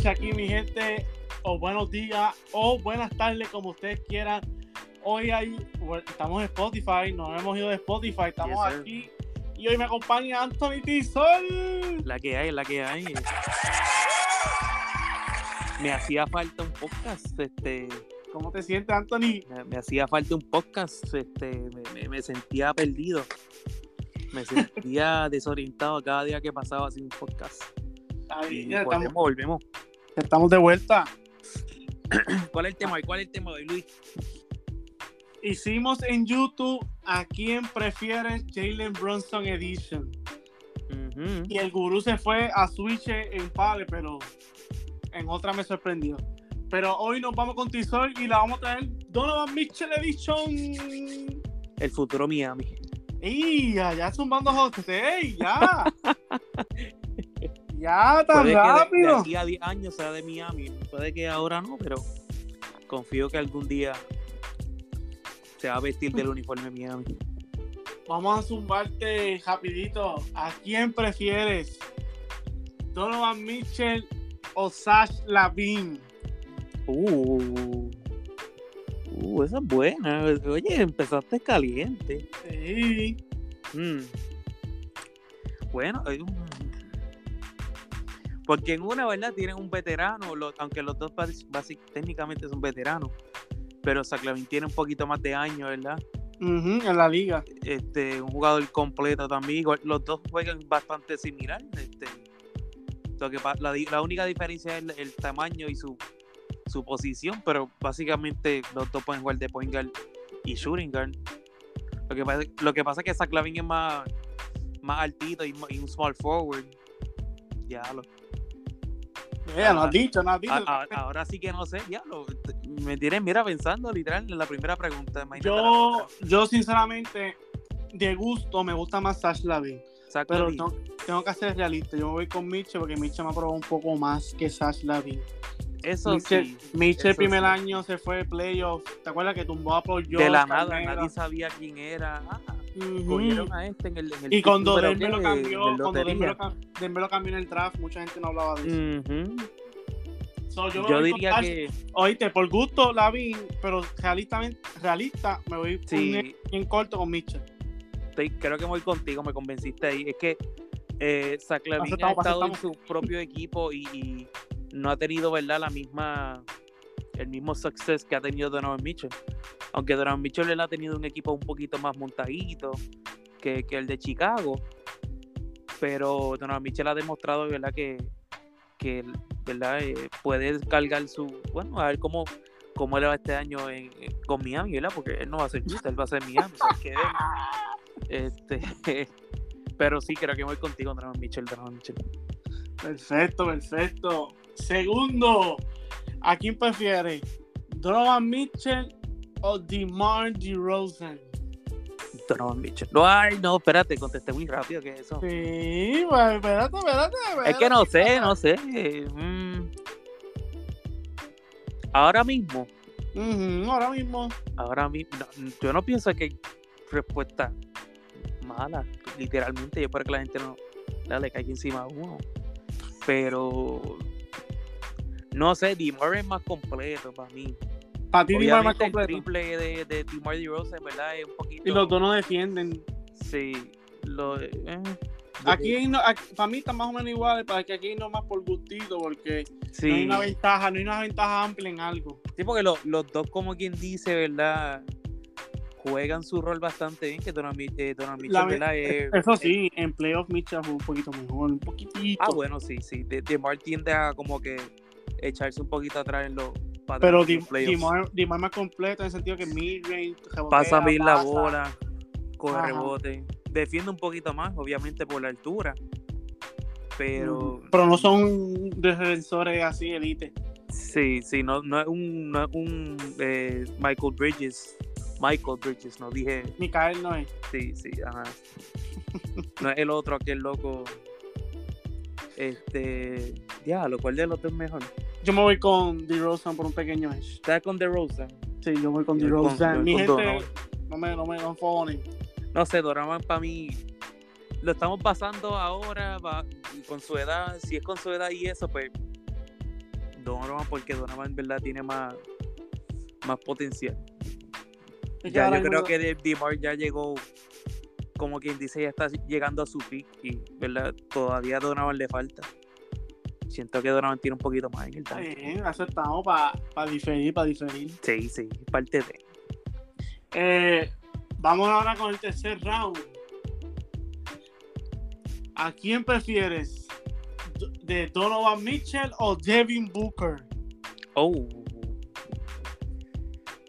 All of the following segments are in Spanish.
noches aquí, mi gente, o buenos días, o buenas tardes, como ustedes quieran. Hoy hay, bueno, estamos en Spotify, nos hemos ido de Spotify, estamos Yes, aquí. Y hoy me acompaña Anthony Tizol. La que hay, la que hay. Me hacía falta un podcast, este, ¿Cómo te sientes, Anthony? me, me hacía falta un podcast, este, me, me- me sentía perdido. Me sentía desorientado cada día que pasaba sin un podcast. Bien, ya volvemos, estamos, volvemos. Estamos de vuelta. ¿Cuál es el tema hoy? ¿Cuál es el tema de hoy, Luis? Hicimos en YouTube a quién prefieres Jalen Brunson Edition. Y el gurú se fue a Switch en Pale, pero en otra me sorprendió. Pero hoy nos vamos con Tizol y la vamos a traer Donovan Mitchell Edition. El futuro Miami. ¡Ey! Ya, ya zumbando José, ¡ey! ¡Ya! ¡Ya, tan Puede que de- de, rápido! aquí a 10 años sea de Miami. Puede que ahora no, pero confío que algún día se va a vestir del uniforme Miami. Vamos a zumbarte rapidito. ¿A quién prefieres? ¿Donovan Mitchell o Sash Lavin? Uh, uh, esa es buena. Oye, empezaste caliente. Sí. Mm. Bueno, eh, mm. Porque en una, ¿verdad? Tienen un veterano, lo- aunque los dos basi- técnicamente son veteranos, pero Saclavin tiene un poquito más de años, ¿verdad? En la liga. Este, un jugador completo también. Los dos juegan bastante similar. Este, lo que la, única diferencia es el, el tamaño y su, su posición, pero básicamente los dos pueden jugar de point guard y shooting guard. Lo que pasa, lo que pasa es que Saclavin es más, más altito y, y un small forward. Ya lo, No has dicho, no has dicho. a- a- ahora sí que no sé, ya lo, me tienes, mira, pensando literal en la primera pregunta. yo, yo sinceramente, de gusto, me gusta más Sash Lavin. Pero tengo, tengo que ser realista. Yo me voy con Mitchell porque Mitchell me aprobó un poco más que Sash Lavin. eso Mitchell, sí. Mitchell eso primer sí. año se fue de playoff. ¿Te acuerdas que tumbó a Paul George? de la nada, nadie sabía quién era. Ah, Ujú. cogieron a este en el, en el Y cuando Denver lo cambió, en el cuando Denver lo, cambió en el draft, mucha gente no hablaba de eso. So, yo con diría que Oíste, por gusto Lavin, pero realistamente, realista, me voy sí, bien, bien corto con Mitchell. estoy- creo que voy contigo, me convenciste ahí. Es que eh, Zach ha Aceptamos, estado en su propio equipo y, y no ha tenido, ¿verdad? La misma, el mismo success que ha tenido Donovan Mitchell. Aunque Donovan Mitchell él ha tenido un equipo un poquito más montadito que, que el de Chicago. Pero Donovan Mitchell ha demostrado, ¿verdad? Que, que ¿verdad? Eh, puede cargar su. Bueno, a ver cómo, cómo le va este año en- en- con Miami, ¿verdad? Porque él no va a ser Utah, él va a ser Miami. que ver. Este, pero sí, creo que voy contigo, Donovan Mitchell, Donovan Mitchell. Perfecto, perfecto. Segundo, ¿a quién prefiere? ¿Donovan Mitchell o DeMar DeRozan? Donovan Mitchell. No, ay, no, espérate, contesté muy rápido que eso. Sí, pues, espérate, espérate, espérate. Es que no sé, no sé. mm. Ahora mismo, Ujú, ahora mismo. ahora mismo, no, yo no pienso que hay respuesta mala. Literalmente, yo espero que la gente no no le caiga encima a uno. Pero no sé, DeMar es más completo para mí. Para ti, DeMar más Obviamente el completo. triple de, de DeMar DeRozan, ¿verdad? Es un poquito... Y los dos no defienden. Sí, lo... eh, Aquí, no, para mí está más o menos igual, para que aquí no más por gustito, porque sí. no hay una ventaja, no hay una ventaja amplia en algo. Sí, porque lo- los dos, como quien dice, ¿verdad? Juegan su rol bastante bien, que Mi- eh, Donovan Mitchell, La- ¿verdad? Eh, Eso eh, sí, en playoff Mitchell fue un poquito mejor, un poquitito. ah, bueno, sí, sí. De, DeMar tiende a como que echarse un poquito atrás en los Pero DeMar más completo en el sentido que mid-range, Pasa bien la bola, coge Ajá. rebote. Defiende un poquito más, obviamente, por la altura. Pero... Pero no son defensores así, elite. Sí, sí, no, no es un, no es un eh, Michael Bridges. Michael Bridges, no dije... Mikael no es. Sí, sí, ajá. No es el otro, aquel loco. Este. Diablo, ¿cuál de los dos mejor? Yo me voy con DeRozan por un pequeño edge. ¿Estás con The Rosa? Sí, yo voy con DeRozan. Mi gente, no me, no me no fonen. No sé, Doraman para mí. Lo estamos pasando ahora va- con su edad. Si es con su edad y eso, pues. Donovan, porque Donovan en verdad tiene más, más potencial. Es Ya, yo creo que DeMar ya llegó, como quien dice, ya está llegando a su peak y, ¿verdad? Todavía a Donovan le falta. Siento que Donovan tiene un poquito más en el tanque. bien, aceptamos para diferir, para diferir. Sí, sí, parte de. Eh, vamos ahora con el tercer round. ¿A quién prefieres? ¿De Donovan Mitchell o Devin Booker? Oh.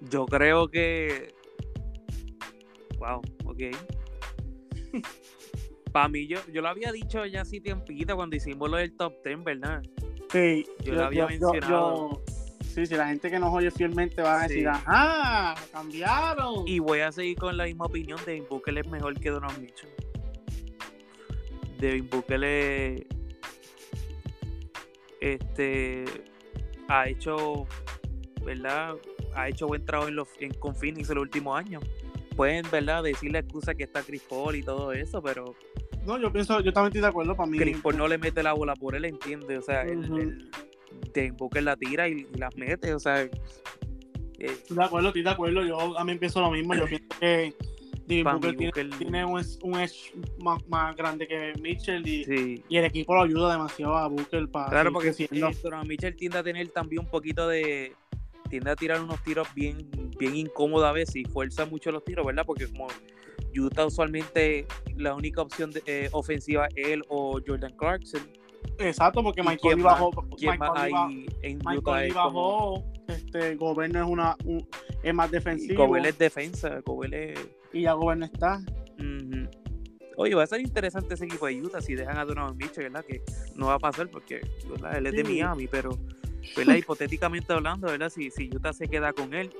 Yo creo que. Wow, ok. Para mí, yo, yo lo había dicho ya hace tiempito cuando hicimos lo del top 10, ¿verdad? Sí, Yo lo había mencionado. sí, sí, la gente que nos oye fielmente va a decir, ajá, cambiaron. Y voy a seguir con la misma opinión. Devin Booker es mejor que Donovan Mitchell. Devin Booker es- este, ha hecho, ¿verdad? Ha hecho buen trabajo en los, en, con Phoenix en los últimos años. Pueden, ¿verdad? Decir la excusa que está Chris Paul y todo eso, pero No, yo pienso, yo también estoy de acuerdo para mí. Chris Paul no le mete la bola por él, entiende. O sea, Ujú. el- Devin Booker la tira y, y las mete, o sea. eh, Estoy de acuerdo, estoy de acuerdo. Yo también pienso lo mismo. Yo pienso que Devin Booker tiene, tiene un, un edge más, más grande que Mitchell y, sí. y el equipo lo ayuda demasiado a Booker para Claro, porque creciendo. eh, Donovan Mitchell tiende a tener también un poquito de. tiende a tirar unos tiros bien, bien incómodos a veces y fuerza mucho los tiros, ¿verdad? Porque como Utah usualmente la única opción de- eh, ofensiva es él o Jordan Clarkson. Exacto, porque ¿Y Mike quién Conley más? bajó. Conley Es, como, bajó. Este, Gobern es, una, un- es más defensivo. Gobert es defensa, Gobert es. Y ya Gobern está. Oye, va a ser interesante ese equipo de Utah si dejan a Donovan Mitchell, ¿verdad? Que no va a pasar porque ¿verdad? él es de Sí. Miami, pero ¿verdad? hipotéticamente hablando, ¿verdad? Si, si Utah se queda con él,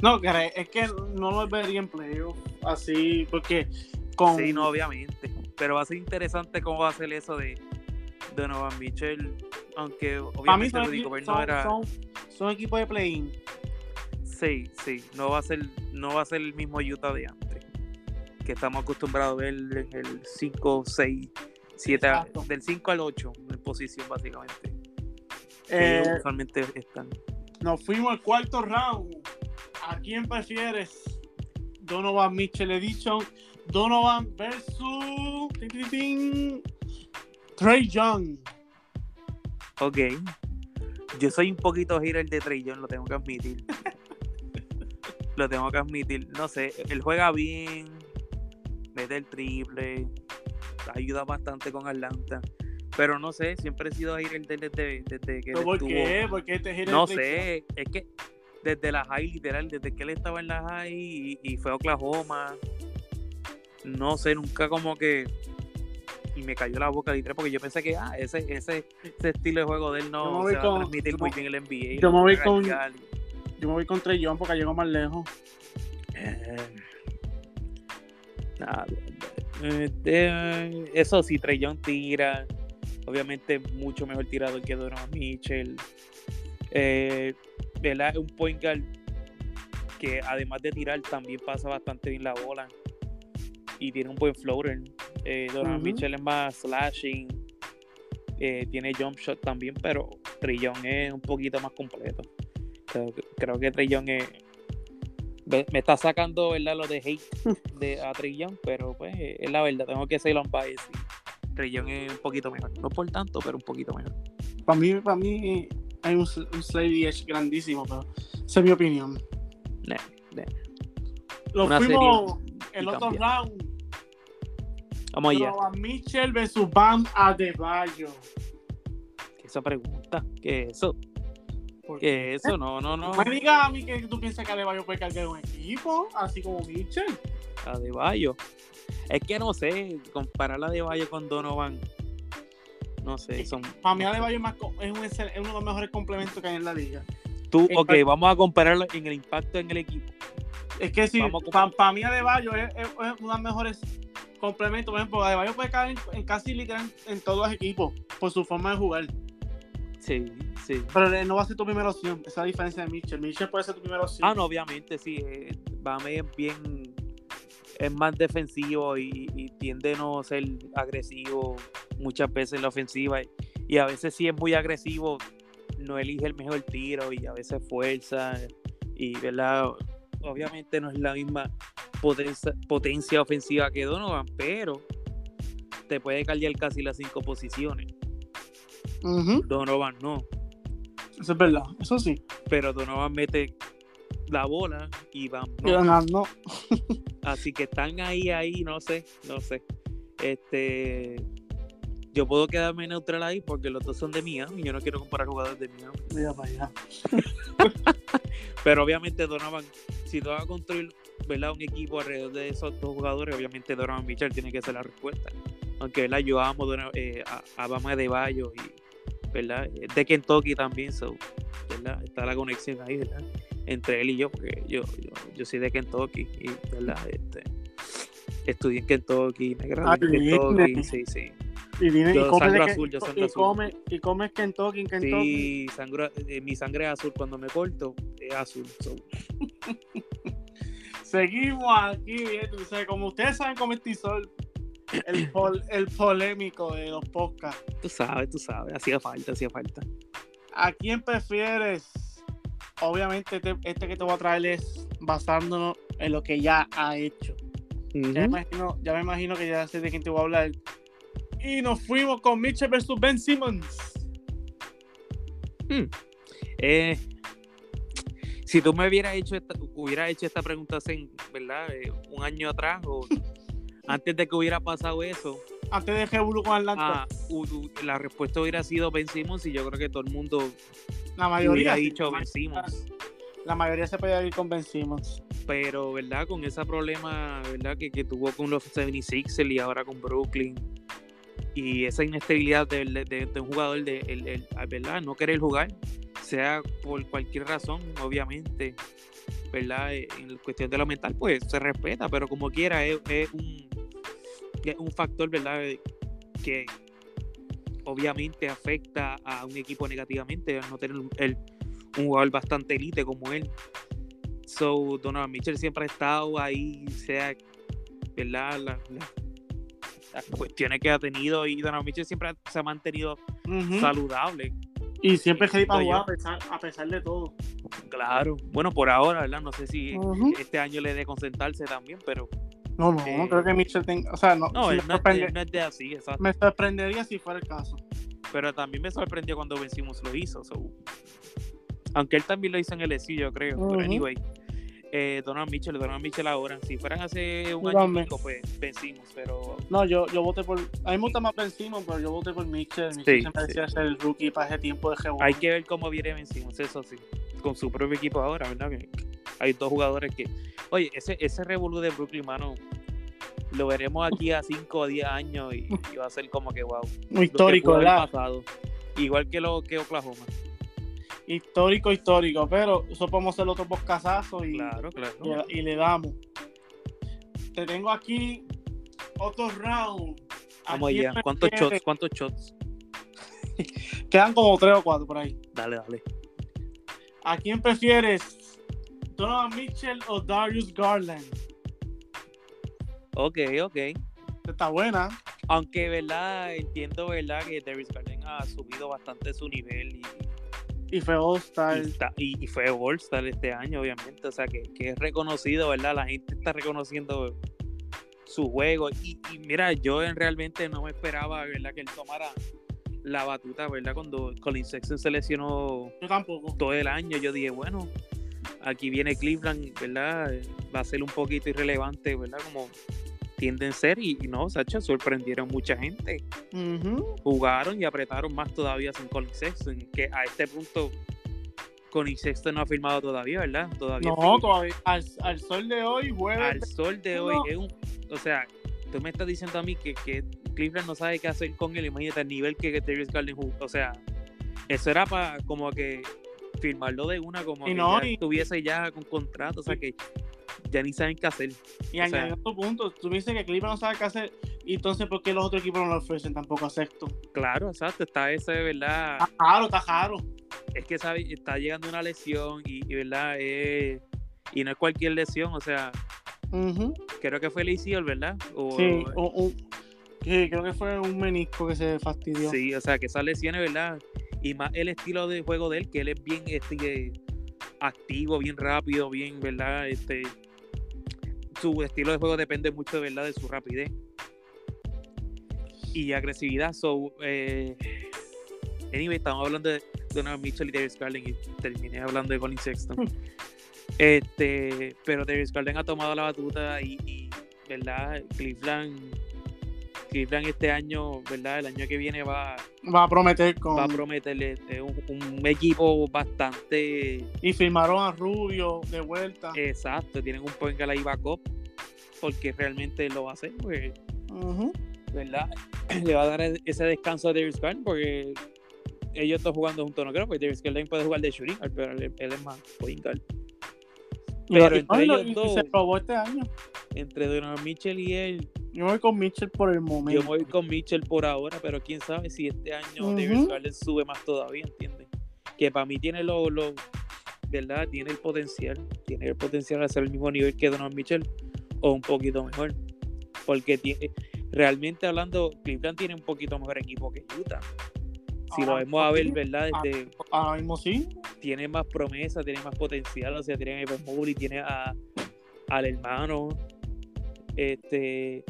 No, es que no lo vería en playoff así, porque con. Sí, no, obviamente. Pero va a ser interesante cómo va a ser eso de Donovan Mitchell. Aunque obviamente Rudy Gobert no era. son, son equipos de play-in. Sí, sí. No va a ser, no va a ser el mismo Utah de antes. Que estamos acostumbrados a ver en el 5, 6, 7, Exacto. del 5 al 8 en posición básicamente. Eh, que usualmente están. nos fuimos al cuarto round. ¿A quién prefieres? Donovan Mitchell Edition. Donovan versus. Trey Young. Ok. Yo soy un poquito hater de Trey Young, lo tengo que admitir. lo tengo que admitir. No sé, él juega bien, mete el triple, ayuda bastante con Atlanta. Pero no sé, siempre he sido hater desde, desde que él ¿Pero ¿Por estuvo. qué? ¿Por qué te gira No sé, es que desde la high, literal, desde que él estaba en la high y, y fue a Oklahoma, no sé, nunca como que. Y me cayó la boca literal porque yo pensé que ah, ese, ese, ese estilo de juego de él no se va con- a transmitir yo muy bien en el NBA. yo me voy con-. Yo me voy con Trey Young porque llegó más lejos. Eh, nada, eh, eh, eso sí, Trey Young tira. Obviamente mucho mejor tirador que Donovan Mitchell. Eh, ¿verdad? Es un point guard que además de tirar también pasa bastante bien la bola. Y tiene un buen floater. Eh, Donovan. Mitchell es más slashing. eh, tiene jump shot también, pero Young es un poquito más completo. Creo, que- creo que Young es, me está sacando ¿verdad? lo de hate de a Young, pero pues es la verdad, tengo que ser on bias. Young es un poquito mejor, no por tanto, pero un poquito mejor. Para mí, para mí hay un, un Slade Edge grandísimo, pero esa es mi opinión. Nah, nah. Lo Una fuimos el otro round. Vamos allá. Donovan Mitchell versus Bam Adebayo. ¿Qué esa pregunta? ¿Qué es eso? ¿Por ¿Qué es eso? No, no, no. Me digas a mí que tú piensas que Adebayo puede cargar un equipo, así como Mitchell. A De Bayo. Es que no sé, comparar la De Bayo con Donovan. No sé, son. Para mí Adebayo es, un es uno de los mejores complementos que hay en la liga. Tú, ok, vamos a compararlo en el impacto en el equipo. Es que a para mí Adebayo es, es, es uno de los mejores complementos. Por ejemplo, Adebayo puede caer en, en casi literal en todos los equipos por su forma de jugar. Sí, sí. Pero no va a ser tu primera opción. Esa es la diferencia de Mitchell. Mitchell puede ser tu primera opción. Ah, no, obviamente, sí. Eh, Bame es bien. Es más defensivo y, y tiende a no ser agresivo muchas veces en la ofensiva. Y, y a veces sí es muy agresivo, no elige el mejor tiro y a veces fuerza y verdad obviamente no es la misma potencia, potencia ofensiva que Donovan pero te puede callar casi las cinco posiciones Donovan no Eso es verdad, eso sí. pero Donovan mete la bola y. Bam no. Así que están ahí, ahí, no sé, no sé. Este, yo puedo quedarme neutral ahí porque los dos son de Miami. Yo no quiero comparar jugadores de Miami. Mira para allá. Pero obviamente Donovan, si tú vas a construir ¿verdad? un equipo alrededor de esos dos jugadores, obviamente Donovan Mitchell tiene que ser la respuesta. Aunque ¿verdad? yo amo Donovan- eh, a, a Bama de Bayo y ¿verdad? de Kentucky también, so, ¿verdad? está la conexión ahí ¿verdad? entre él y yo, porque yo, yo, yo soy de Kentucky y ¿verdad? Este, estudié en Kentucky, me gradué Ah, en Kentucky, bien. sí, sí. Y, viene, Yo y sangre que- azul, yo sangre y azul. come, y comes Kentucky en Kentucky. Sí, sangre- eh, mi sangre es azul cuando me corto, es azul. so, Seguimos aquí, bien, tú sabes, como ustedes saben como sol, el, pol- el polémico de los podcasts. Tú sabes, tú sabes, hacía falta, hacía falta. ¿A quién prefieres? Obviamente este que te voy a traer es basándonos en lo que ya ha hecho. Ya, me imagino, ya me imagino que ya sé de quién te voy a hablar. Y nos fuimos con Mitchell versus Ben Simmons. Eh, si tú me hubieras hecho esta, hubieras hecho esta pregunta hace, ¿verdad? Eh, un año atrás o antes de que hubiera pasado eso, Antes de Revolution con Atlanta. ah, u- u- la respuesta hubiera sido Ben Simmons y yo creo que todo el mundo la hubiera mayoría. sí, dicho Ben Simmons. La mayoría se podía ir con Ben Simmons. Pero, ¿verdad? Con ese problema, ¿verdad? Que, que tuvo con los 76ers y ahora con Brooklyn. Y esa inestabilidad de, de- de- un jugador, de, el- el- ¿verdad? No querer jugar, sea por cualquier razón, obviamente, ¿verdad? Eh, En cuestión de lo mental, pues se respeta, pero como quiera, es, es un, es un factor, ¿verdad? Eh, Que obviamente afecta a un equipo negativamente no tener el- un jugador bastante elite como él. So, Donovan Mitchell siempre ha estado ahí, sea, ¿verdad? La- la- las cuestiones que ha tenido y Donovan Mitchell siempre ha- se ha mantenido saludable. Y siempre ready para jugar a pesar, a pesar de todo. Claro. Bueno, por ahora, ¿verdad? No sé si este año le dé concentrarse también, pero No, no, Eh, no creo que Mitchell tenga. O sea, no, no, él es no es de así, exacto. me sorprendería si fuera el caso. Pero también me sorprendió cuando vencimos lo hizo. so. Aunque él también lo hizo en el SU, yo creo. Ujú. Pero anyway, eh, Donovan Mitchell, Donovan Mitchell ahora. Si fueran hace un año y pico, pues vencimos. Pero No, yo, yo voté por. A mí me gusta más Ben Simmons, pero yo voté por Mitchell. Mitchell Sí, se merecía sí. ser el rookie para ese tiempo de G1. hay que ver cómo viene vencimos, eso sí. Con su propio equipo ahora, ¿verdad? Que hay dos jugadores que. Oye, ese, ese revolú de Brooklyn, mano. Lo veremos aquí a 5 o 10 años y, y va a ser como que wow. Histórico, ¿verdad? pasado. Igual que lo que Oklahoma. Histórico, histórico. Pero eso podemos hacer otro poscasazo y, Claro, claro. y, y le damos. Te tengo aquí otro round. Vamos ¿A quién allá. ¿Cuántos shots? ¿Cuántos shots? Quedan como tres o cuatro por ahí. Dale, dale. ¿A quién prefieres? ¿Donovan Mitchell o Darius Garland? Ok, ok. Está buena. Aunque, ¿verdad? Entiendo, ¿verdad? Que Darius Garland ha subido bastante su nivel y, Y fue All-Star. y, está- y- y fue All-Star este año, obviamente. O sea, que, que es reconocido, ¿verdad? La gente está reconociendo su juego. Y, y mira, yo en- realmente no me esperaba, ¿verdad? Que él tomara la batuta, ¿verdad? Cuando Colin Sexton se lesionó Yo tampoco. todo el año, yo dije, bueno, aquí viene Cleveland, ¿verdad? Va a ser un poquito irrelevante, ¿verdad? Como tienden a ser. Y, y no, Sacha, sorprendieron mucha gente jugaron y apretaron más todavía sin Colin Sexton, que a este punto Colin Sexton no ha firmado todavía, ¿verdad? Todavía No, firma. todavía. Al, al sol de hoy, jueves. al sol de hoy es un, o sea, tú me estás diciendo a mí que, que Cleveland no sabe qué hacer con él, imagínate el nivel que Darius Garland jugó, o sea, eso era para como que firmarlo de una como Y que no, ya y- estuviese ya con contrato, o sea que ya ni saben qué hacer. Y O añadiendo tu punto, tú me dices que Cleveland no sabe qué hacer. Y entonces, ¿por qué los otros equipos no lo ofrecen tampoco a Sexto? Claro, exacto, está ese, ¿verdad? Está caro, está caro. es que sabe, está llegando una lesión y, y, verdad Eh, y no es cualquier lesión, o sea, creo que fue el ACL, ¿verdad? O, Sí, o- o- sí, creo que fue un menisco que se fastidió. sí, o sea, que esas lesiones, ¿verdad? y más el estilo de juego de él, que él es bien este, activo, bien rápido, bien, ¿verdad? Este, su estilo de juego depende mucho, ¿verdad? De su rapidez y agresividad. So, eh, anyway, estamos hablando de Donovan Mitchell y Darius Garland y terminé hablando de Colin Sexton. Hmm. este, pero Darius Garland ha tomado la batuta y, y ¿verdad? Cleveland Cleveland este año, ¿verdad? El año que viene va, va a prometer con. Va a prometerle este, un, equipo bastante. Y firmaron a Rubio de vuelta. Exacto, tienen un point la backup porque realmente lo va a hacer, pues, ¿verdad? Le va a dar ese descanso a Davis Garland porque ellos están jugando juntos, no creo, porque Davis Garland puede jugar de shooting, pero él, es más point guard. Pero entre ellos dos, se probó este año. Entre Donovan Mitchell y él, yo voy con Mitchell por el momento. Yo voy con Mitchell por ahora, pero quién sabe si este año uh sube más todavía, ¿entiendes? Que para mí tiene lo, lo, ¿verdad? Tiene el potencial, tiene el potencial de ser el mismo nivel que Donovan Mitchell o un poquito mejor. Porque tiene, realmente hablando, Cleveland tiene un poquito mejor equipo que Utah. Si lo ah, vemos a ver, ¿verdad? Este, ahora mismo sí. Tiene más promesa, tiene más potencial. O sea, tiene a Evan Mobley, tiene a, al hermano. Este,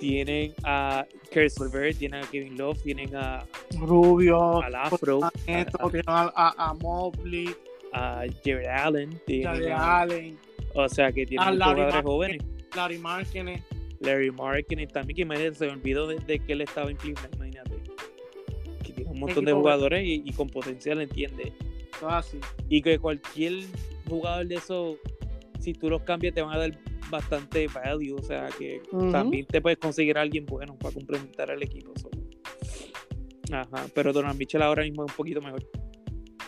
tienen a Chris Levert, tienen a Kevin Love, tienen a Rubio, al Afro, a, tienen a, a, Mobley, a Jared Allen, Jared Allen. O sea que tienen jugadores jóvenes. Larry Markkinen. Larry Markkinen también, que imagínate, se me olvidó de, que él estaba en Cleveland, imagínate. Que tiene un montón de jugadores y, con potencial, entiende. Ah, y que cualquier jugador de esos, si tú los cambias, te van a dar bastante value, o sea que también te puedes conseguir a alguien bueno para complementar al equipo. Ajá, pero Donald Mitchell ahora mismo es un poquito mejor.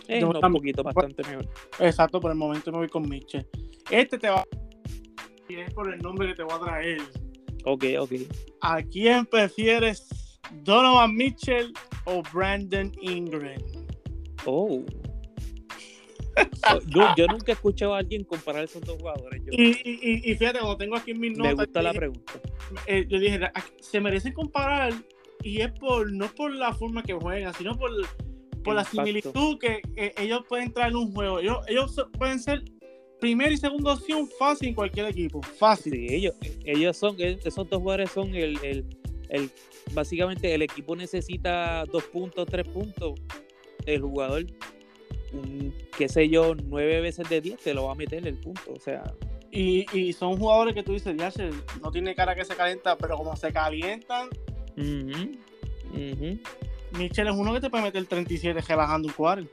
Es un poquito, bastante mejor. Exacto, por el momento me voy con Mitchell. Este te va y es por el nombre que te voy a traer. Ok, ok. ¿A quién prefieres? ¿Donovan Mitchell o Brandon Ingram? Oh. Yo, nunca he escuchado a alguien comparar esos dos jugadores. y, fíjate, cuando tengo aquí en mis notas. Me gusta la pregunta. Eh, yo dije, se merecen comparar y es por no por la forma que juegan, sino por, por la similitud que ellos pueden traer en un juego. Ellos, ellos pueden ser primera y segunda opción fácil en cualquier equipo. Fácil. Sí, ellos, ellos son, esos dos jugadores son el, el, el, básicamente el equipo necesita dos puntos, tres puntos. El jugador qué sé yo, nueve veces de diez te lo va a meter el punto, o sea. Y, y son jugadores que tú dices, ya se, no tiene cara que se calienta, pero como se calientan. Michel es uno que te puede meter 37 relajando un cuadro.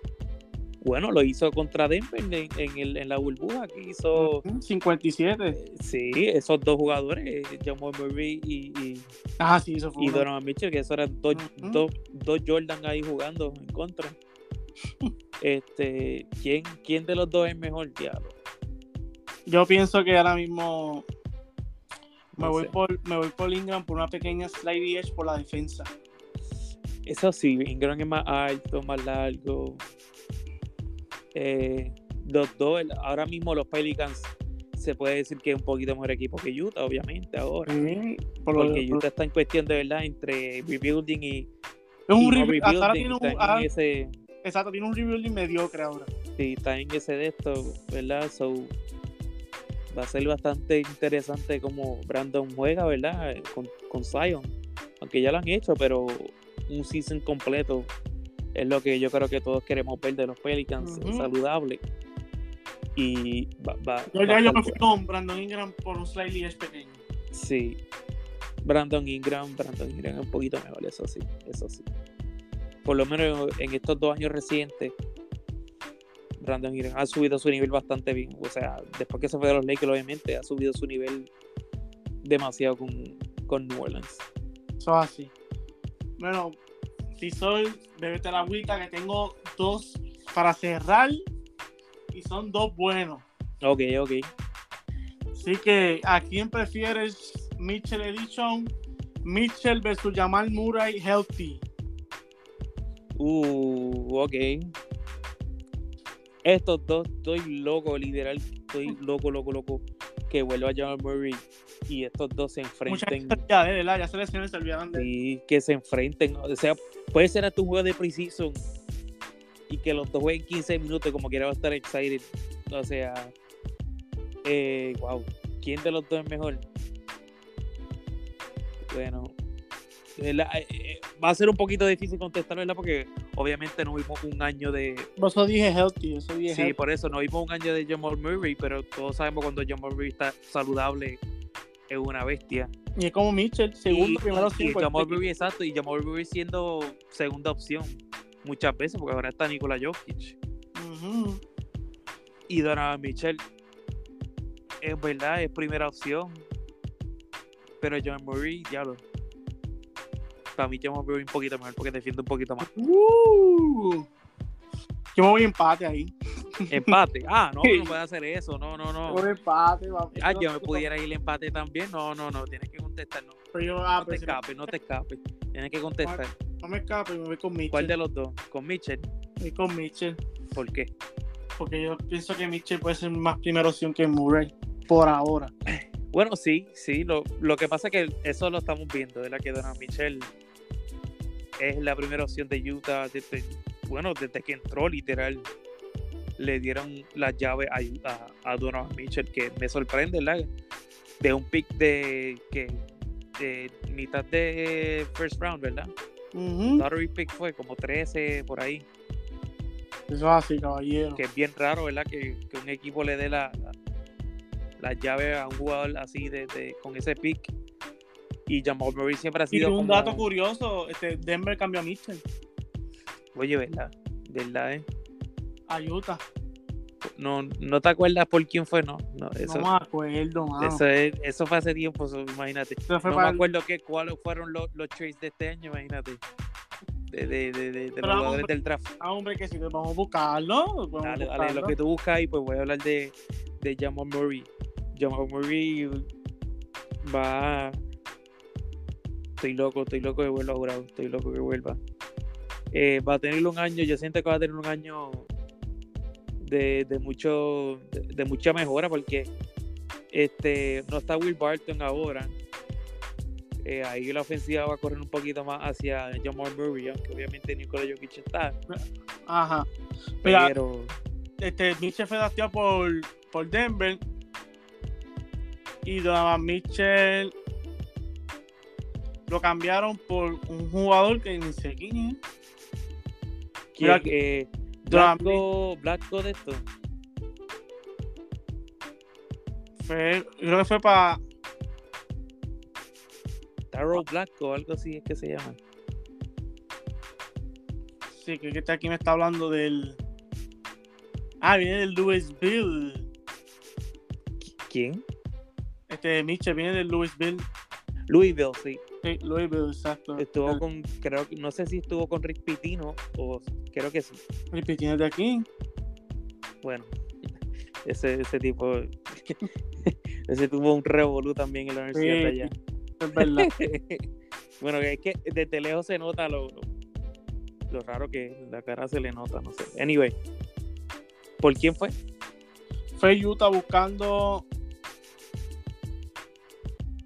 Bueno, lo hizo contra Denver en, el, en la burbuja, que hizo 57. Eh, sí, esos dos jugadores, Jamal Murray y, y, ah, sí, eso fue y Donovan Mitchell, que eso eran dos, dos, dos Jordan ahí jugando en contra. Este, ¿quién, ¿Quién de los dos es mejor, diablo? Yo pienso que ahora mismo me, voy por, me voy por Ingram por una pequeña slide edge por la defensa. Eso sí, Ingram es más alto, más largo. Eh, los dos, ahora mismo los Pelicans se puede decir que es un poquito mejor equipo que Utah, obviamente, ahora. porque Utah está en cuestión de verdad entre rebuilding y. Es un rebuilding. ese, Exacto, tiene un rebuilding mediocre ahora. Sí, está en ese de esto, ¿verdad? So, va a ser bastante interesante como Brandon juega, ¿verdad? Con, con Zion. Aunque ya lo han hecho, pero un season completo es lo que yo creo que todos queremos ver de los Pelicans, saludable. Y va, va yo ya yo fui con Brandon Ingram por un slightly es pequeño. Sí. Brandon Ingram, Brandon Ingram es un poquito mejor, eso sí, eso sí por lo menos en estos dos años recientes, Brandon Ingram ha subido su nivel bastante bien. O sea, después que se fue de los Lakers, obviamente, ha subido su nivel demasiado con, con New Orleans. Eso así. Bueno, si soy, bebete la agüita, que tengo dos para cerrar y son dos buenos. Ok, ok. Así que, ¿a quién prefieres Mitchell Edition? Mitchell versus Jamal Murray Healthy. Uh, ok. Estos dos, estoy loco, literal, estoy loco, loco, loco que vuelva a Jamal Murray y estos dos se enfrenten. ya, ¿verdad? Ya se lesiones se olvidaron de Sí, que se enfrenten. O sea, puede ser hasta un juego de precision y que los dos jueguen 15 minutos, como quiera va a estar excited. O sea, eh, wow, ¿quién de los dos es mejor? Bueno, eh, la- eh, eh, va a ser un poquito difícil contestar, ¿verdad? Porque obviamente no vimos un año de. Por eso dije healthy, eso dije Sí, healthy. por eso no vimos un año de Jamal Murray, pero todos sabemos cuando Jamal Murray está saludable es una bestia. Y es como Mitchell, segundo, y, primero y. Jamal Murray, exacto, y Jamal Murray siendo segunda opción muchas veces, porque ahora está Nikola Jokic. Ujú. Y Donovan Mitchell, es verdad, es primera opción. Pero Jamal Murray, diablo. Para mí Jamal Murray un poquito mejor porque defiende un poquito más. Uh. Yo me voy a empate ahí. Empate. Ah, no, no puede hacer eso. No, no, no. Me voy a empate, vamos. Ah, yo me pudiera ir empate también. No, no, no. Tienes que contestar. No, Pero yo, ah, no te escapes, no te escapes. Tienes que contestar. no me escape, me voy con Mitchell. ¿Cuál de los dos? Con Mitchell. Voy con Mitchell. ¿Por qué? Porque yo pienso que Mitchell puede ser más primera opción que Murray. Por ahora. Bueno, sí, sí. Lo, lo que pasa es que eso lo estamos viendo, de la que Donovan Mitchell es la primera opción de Utah desde, bueno, desde que entró literal. Le dieron las llaves a, a, a Donovan Mitchell, que me sorprende, ¿verdad? De un pick de que de mitad de first round, ¿verdad? Lottery pick fue como 13 por ahí, Eso es así, caballero. que es bien raro, ¿verdad? Que, que un equipo le dé la, la, las llaves a un jugador así de, de- con ese pick. Y Jamal Murray siempre ha Y sido un como, dato curioso, este, Denver cambió a Mitchell oye, ¿verdad? ¿Verdad, eh? a Utah. No, no te acuerdas por quién fue, no. no eso, no me acuerdo, mano. eso, es- eso fue hace tiempo, imagínate. Eso No me el- acuerdo cuáles fueron los, los trades de este año, imagínate. De, de, de, de- de los jugadores del draft. Ah, hombre, que si te vamos a buscarlo. podemos Dale, dale, buscarlo. lo que tú buscas ahí, pues voy a hablar de, de Jamal Murray. Jamal Murray va. Estoy loco, estoy loco que vuelva jurado, estoy loco que vuelva. Eh, va a tener un año, yo siento que va a tener un año de, de mucho de, de mucha mejora porque este no está Will Barton ahora. Eh, ahí la ofensiva va a correr un poquito más hacia Jamal Murray, aunque obviamente Nikola Jokic está, Ajá. Mira, pero este, Mitchell fue drafteado por, por Denver. Y Donovan Mitchell lo cambiaron por un jugador que ni sé quién es. Mira, Eh, Donovan Blanco, Blanco de esto. Fue, creo que fue para. Taro Blanco, algo así es que se llama. Sí, que que está aquí me está hablando del. Ah, viene del Louisville. ¿Quién? Este Mitchell viene del Louisville. Louisville, sí. Sí, Louisville, exacto. Estuvo El- con, creo que, no sé si estuvo con Rick Pitino o creo que sí. El Pitino de aquí. Bueno, ese, ese tipo, ese tuvo un revolú también en la universidad de allá. Es verdad. bueno, es que desde lejos se nota lo, lo, lo raro que es, la cara se le nota, no sé. Anyway, ¿por quién fue? fue Utah buscando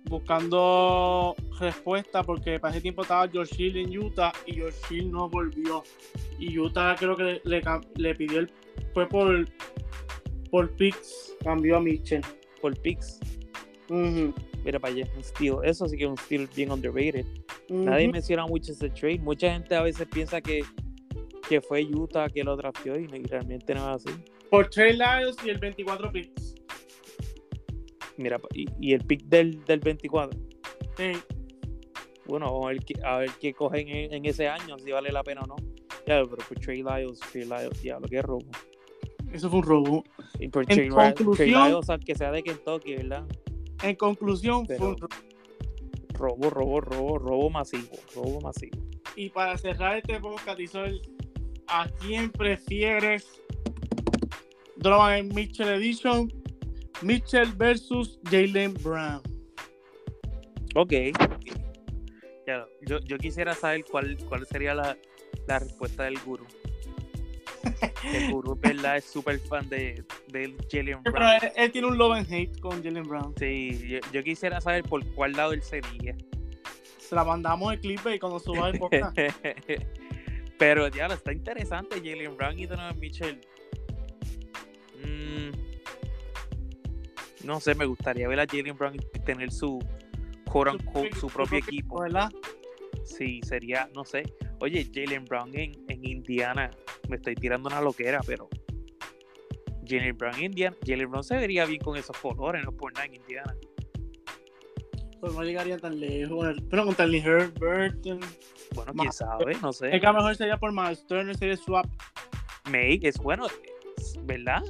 buscando respuesta porque para ese tiempo estaba George Hill en Utah y George Hill no volvió y Utah creo que le, le pidió el fue por por picks cambió a Mitchell Por Pix. Mira para allá, un steal. Eso sí que es un steal bien underrated. Nadie menciona mucho ese trade. Mucha gente a veces piensa que, que fue Utah que lo drafteó y, realmente no es así. por Trey Lyles y el 24 picks Mira, y, y el pick del, del 24. Sí, Bueno, vamos a ver qué, a ver qué cogen en, en ese año, si vale la pena o no. Ya, pero por Trey Lyles, Trey Lyles, ya, lo que es robo. eso fue un robo Y por En Trey, Ry- Trey conclusión- Lyles, aunque sea de Kentucky, ¿verdad? en conclusión Pero- fue un robo. Robo, robo, robo, robo masivo, robo masivo. y para cerrar este podcast Isol, ¿a quién prefieres Donovan Mitchell Edition Mitchell versus Jalen Brown Ok. Yo, yo quisiera saber cuál, cuál sería la, la respuesta del gurú. El gurú, ¿verdad? Es súper fan de, de Jalen pero Brown. él, él tiene un love and hate con Jalen Brown Sí, yo, yo quisiera saber por cuál lado él sería. se la mandamos el clip y cuando suba el podcast Pero ya está interesante, Jalen Brown y Donovan Mitchell. Mm, no sé, me gustaría ver a Jalen Brown tener su, quote unquote, su propio equipo. ¿Verdad? Sí, sería, no sé. Oye, Jalen Brown en, en Indiana, me estoy tirando una loquera, pero Jalen Brown en Indiana, Jalen Brown se vería bien con esos colores, no por nada en Indiana. Pues no llegaría tan lejos. Pero con Tally Herbert. Bueno, quién sabe, no sé. Es que a lo mejor sería por Miles Turner, sería swap. May es bueno, ¿verdad?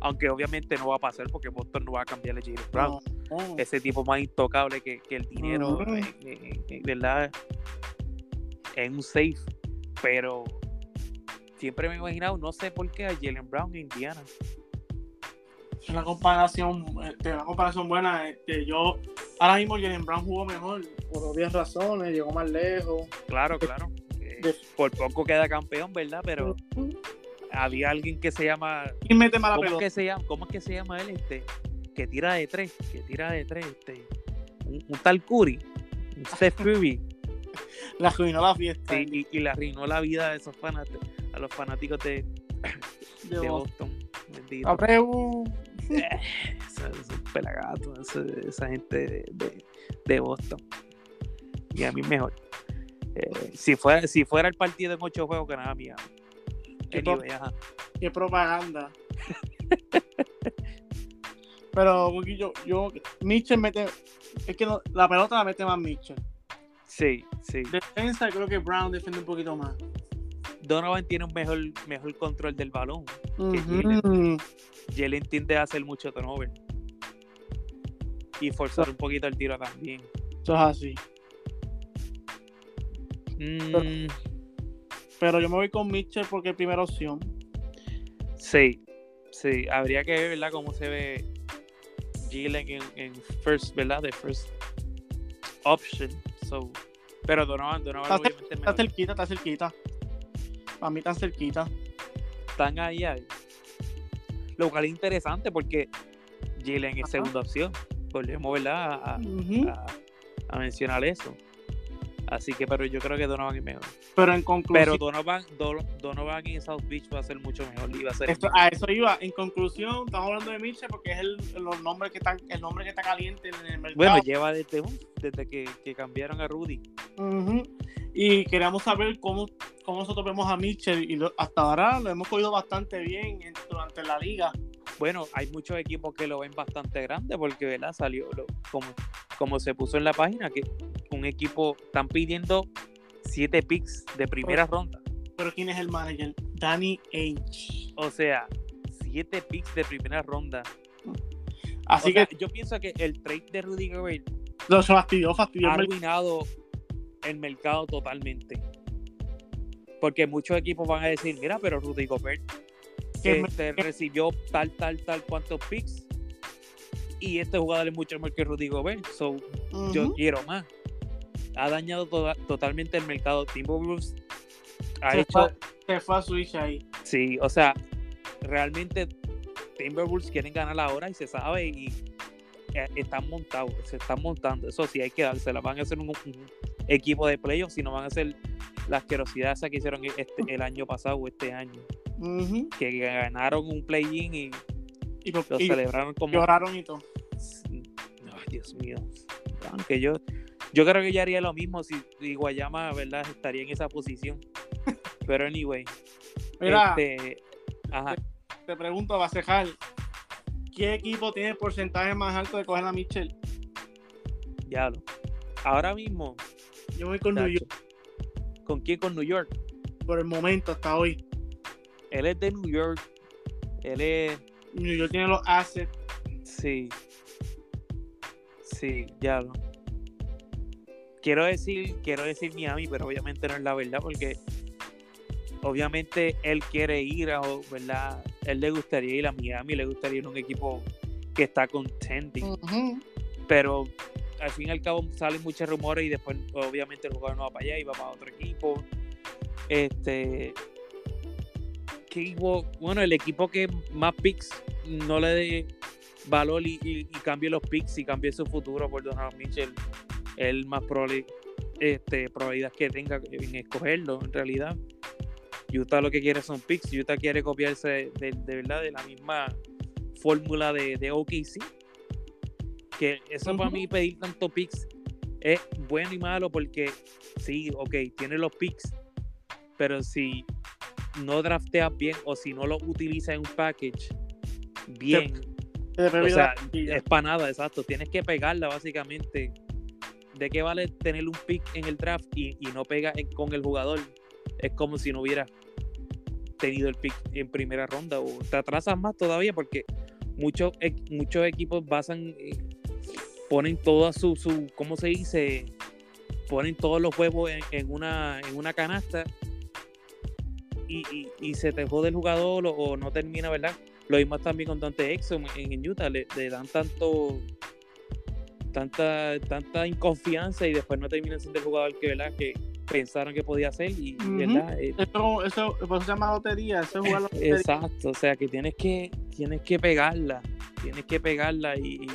Aunque obviamente no va a pasar porque Boston no va a cambiarle a Jalen Brown. No, no. Ese tipo más intocable que, que el dinero, Ujú. eh, eh, eh, ¿verdad? Es un safe. Pero siempre me he imaginado, no sé por qué, a Jalen Brown en Indiana. Es una comparación, este, una comparación buena. Este, yo, ahora mismo Jalen Brown jugó mejor, por obvias razones, llegó más lejos. Claro, claro. Eh, De- por poco queda campeón, ¿verdad? Pero había alguien que se llama. ¿Quién mete mala ¿Cómo es pelota? que se llama? ¿Cómo es que se llama él? Este, que tira de tres, que tira de tres, este. Un, un tal Curry, un Steph Curry. La arruinó la fiesta. Sí, y, y le arruinó la vida a esos fanáticos, a los fanáticos de, de de Boston. Bendito. Abreu. Eh, Esa- esos pelagatos, esa, esa gente de, Boston. Y a mí mejor. Eh, si, fuera, si fuera el partido en ocho juegos, ganaba Miami. Qué Anyway, ajá. Qué propaganda. Pero yo, yo, Mitchell mete, es que no- la pelota la mete más Mitchell. Sí, sí. Defensa, creo que Brown defiende un poquito más. Donovan tiene un mejor, mejor control del balón. Ujú. Jalen tiende a hacer mucho turnover. Y forzar un poquito el tiro también. Eso es así. Mm, Pero yo me voy con Mitchell porque es primera opción. sí, sí. Habría que ver, ¿verdad? Cómo se ve Jalen en, en first, ¿verdad? De first option. So, pero Donovan, Donovan Está, obviamente es está mejor. cerquita, está cerquita. Para mí está cerquita. están ahí, ahí. Lo cual es interesante porque Jalen es Ajá. segunda opción. Volvemos, ¿verdad? A, a- a mencionar eso. Así que, pero yo creo que Donovan es mejor. Pero en conclusión, Pero Donovan, Do- Donovan en South Beach va a ser mucho mejor y va a ser. esto- a eso iba. En conclusión, estamos hablando de Mitchell porque es el, los nombres que están, el nombre que está caliente en el mercado. bueno, lleva desde, desde que, que cambiaron a Rudy. Ujú. Y queríamos saber cómo, cómo nosotros vemos a Mitchell y lo- hasta ahora lo hemos cogido bastante bien en- durante la liga. Bueno, hay muchos equipos que lo ven bastante grande porque, ¿verdad? Salió lo- como, como se puso en la página, que un equipo están pidiendo siete picks de primera ronda. Pero ¿quién es el manager? Danny Ainge. O sea, siete picks de primera ronda. Así O sea, que yo pienso que el trade de Rudy Gobert lo se fastidió, fastidió. ha arruinado el mercado totalmente. Porque muchos equipos van a decir, mira, pero Rudy Gobert Que este, recibió tal, tal, tal cuantos picks. Y este jugador es mucho mejor que Rudy Gobert. So, yo quiero más. Ha dañado toda- totalmente el mercado. Timberwolves ha se, hecho... fue, se fue a Switch ahí. Sí, o sea, realmente Timberwolves quieren ganar ahora y se sabe y eh, están montados, se están montando. Eso sí, hay que dársela. Van a hacer un, un equipo de playoffs y no van a hacer la asquerosidad esa que hicieron este, el año pasado o este año. Que ganaron un play-in y Y, lo- lo y celebraron como. lloraron y todo. Ay, Dios mío. Aunque yo, yo creo que yo haría lo mismo si, si Guayama, ¿verdad? Estaría en esa posición. Pero anyway. Mira, este, ajá. te pregunto, Bacejar, ¿qué equipo tiene el porcentaje más alto de coger a Mitchell? Ya lo. Ahora mismo, Yo voy con New. York ¿con quién? Con New York. por el momento, hasta hoy. Él es de New York. Él es. New York tiene los assets. Sí. Sí, ya lo. Quiero decir, quiero decir Miami, pero obviamente no es la verdad, porque obviamente él quiere ir a, ¿verdad? Él le gustaría ir a Miami, le gustaría ir a un equipo que está contending. Pero al fin y al cabo salen muchos rumores y después obviamente el jugador no va para allá y va para otro equipo. Este bueno, el equipo que más picks no le dé valor y, y- y cambie los picks y cambie su futuro por Donovan Mitchell, el más probable este, probabilidad que tenga en escogerlo en realidad. Utah lo que quiere son picks. Utah quiere copiarse de, de verdad de la misma fórmula de, de OKC. Que eso para mí pedir tanto picks es bueno y malo porque sí, ok, tiene los picks, pero si no drafteas bien o si no los utilizas en un package bien, o sea, es para nada, exacto. Tienes que pegarla básicamente. ¿De qué vale tener un pick en el draft y, y no pega con el jugador? Es como si no hubiera tenido el pick en primera ronda o te atrasas más todavía porque muchos e- muchos equipos basan eh, ponen toda su, su ¿cómo se dice? ponen todos los huevos en, una en una canasta y, y- y se te jode el jugador o, no termina, ¿verdad? Lo mismo también con Dante Exxon en, Utah, le dan tanto tanta tanta inconfianza y después no termina siendo el jugador que, ¿verdad? que pensaron que podía ser y. Eh, Eso, eso, se llama lotería, eso es jugar lotería. Exacto, o sea que tienes que, tienes que pegarla, tienes que pegarla y, y,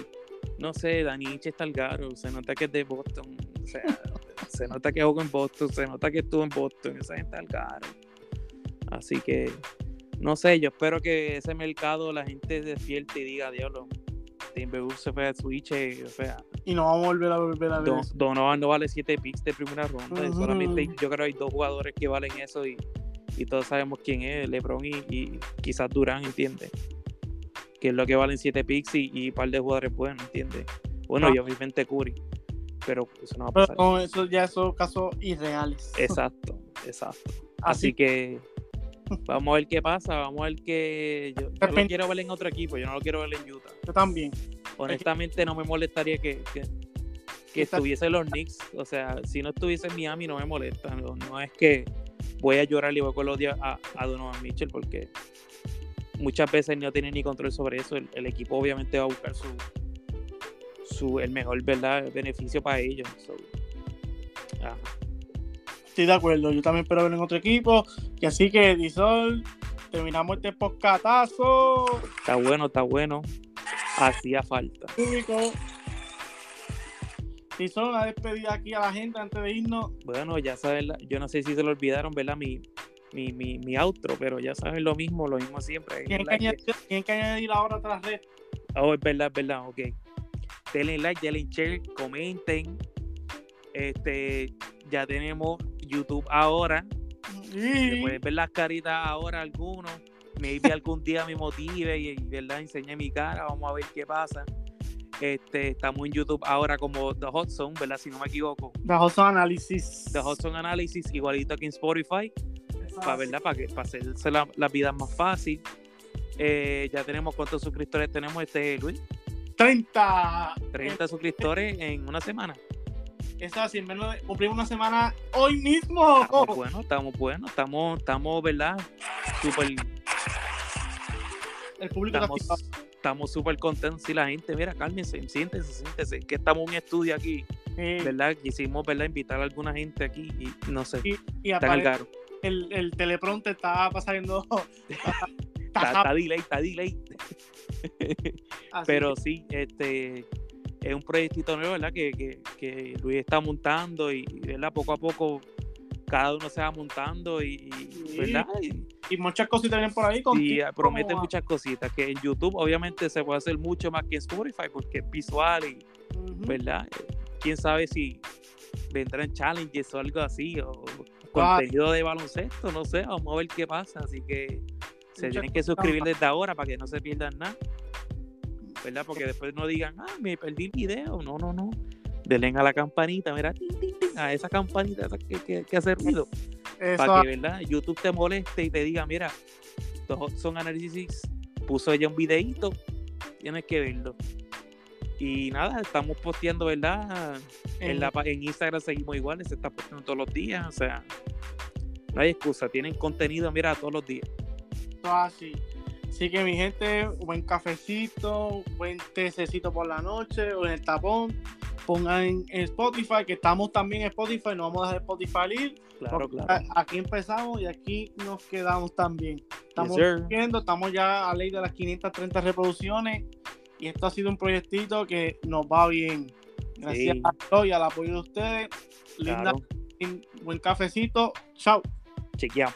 no sé, Daniche está al garo, se nota que es de Boston, o sea, se nota que jugó en Boston, se nota que estuvo en Boston, esa gente al garo. Así que, no sé, yo espero que ese mercado la gente despierte y diga, diablo, Timberwolves se fue a Switch, o sea, Y no vamos a volver a volver a ver Don- eso. Donovan no vale 7 picks de primera ronda. Solamente yo creo que hay dos jugadores que valen eso y, y todos sabemos quién es, LeBron y, y quizás Durán, ¿entiendes? Que es lo que valen 7 picks y, y un par de jugadores buenos, ¿entiendes? Bueno, Ah. y obviamente Curry. Pero eso no va a Pero pasar. no, eso ya son casos irreales. Exacto, exacto. Así, Así que vamos a ver qué pasa, vamos a ver que yo, yo lo quiero ver en otro equipo, yo no lo quiero ver en Utah. yo también. Honestamente no me molestaría que, que, que Está- estuviese los Knicks. O sea, si no estuviese en Miami no me molesta. No, no es que voy a llorar y voy con los a, a Donovan Mitchell porque muchas veces no tiene ni control sobre eso. El, el equipo obviamente va a buscar su, su el mejor ¿verdad? beneficio para ellos. So, ajá. Estoy de acuerdo. Yo también espero ver en otro equipo. Y así que, Disol, terminamos este podcatazo. Está bueno, está bueno. Hacía falta. Público. Disol, una despedida aquí a la gente antes de irnos. Bueno, ya saben, yo no sé si se lo olvidaron, ¿verdad? Mi, mi, mi, mi outro, pero ya saben lo mismo, lo mismo siempre. Tienen que, añadir, que añadir ahora otra red. Oh, es verdad, es verdad, ok. Denle like, denle share, comenten. Este, ya tenemos YouTube ahora. Y pueden ver las caritas ahora algunos. Maybe algún día me motive y, verdad enseñe mi cara. Vamos a ver qué pasa. Este, estamos en YouTube ahora como The Hot Zone, ¿verdad? Si no me equivoco. The Hudson Analysis. The Hot Zone Analysis, igualito que en Spotify. Para, ¿verdad? Para, que, para hacerse la, la vida más fácil. Eh, ya tenemos cuántos suscriptores tenemos este Luis. 30. 30 suscriptores en una semana. Menos de, cumplimos una semana hoy mismo. Estamos buenos, estamos buenos, estamos, estamos, ¿verdad? Súper, El público estamos, estamos súper contentos. Si la gente, mira, cálmense, siéntense, siéntense, que estamos en un estudio aquí, ¿verdad? Quisimos, ¿verdad? Invitar a alguna gente aquí y no sé, y, y el aparece el, el teleprompter está pasando. Está, está delay, está delay. así Pero sí, este es un proyectito nuevo, ¿verdad? Que, que, que Luis está montando y, ¿verdad? Poco a poco cada uno se va montando y, Sí. ¿verdad? Y, muchas cositas vienen por ahí. y contigo, promete muchas cositas, que en YouTube obviamente se puede hacer mucho más que en Spotify porque es visual y. ¿verdad? Quién sabe si vendrán challenges o algo así, o Ah. contenido de baloncesto, no sé, vamos a ver qué pasa, así que se Muchas tienen que suscribir desde ahora para que no se pierdan nada, ¿verdad? Porque después no digan, ah, me perdí el video, no, no, no, denle a la campanita, mira, a esa campanita esa que, que, que hace ruido, Eso, para que, ¿verdad? YouTube te moleste y te diga, mira, son análisis, puso ella un videíto, tienes que verlo. Y nada, estamos posteando, ¿verdad? En, la, en Instagram seguimos iguales, se está posteando todos los días, o sea, no hay excusa, tienen contenido, mira, todos los días. Todo así. Así que mi gente, buen cafecito, buen tececito por la noche o en el tapón. Pongan en, Spotify, que estamos también en Spotify, no vamos a dejar Spotify ir. Claro, claro. Aquí empezamos y aquí nos quedamos también. Estamos Yes, viendo, estamos ya a ley de las 530 reproducciones y esto ha sido un proyectito que nos va bien. Gracias Sí. a todos y al apoyo de ustedes. Linda, Claro. buen cafecito. Chao. Chequeamos.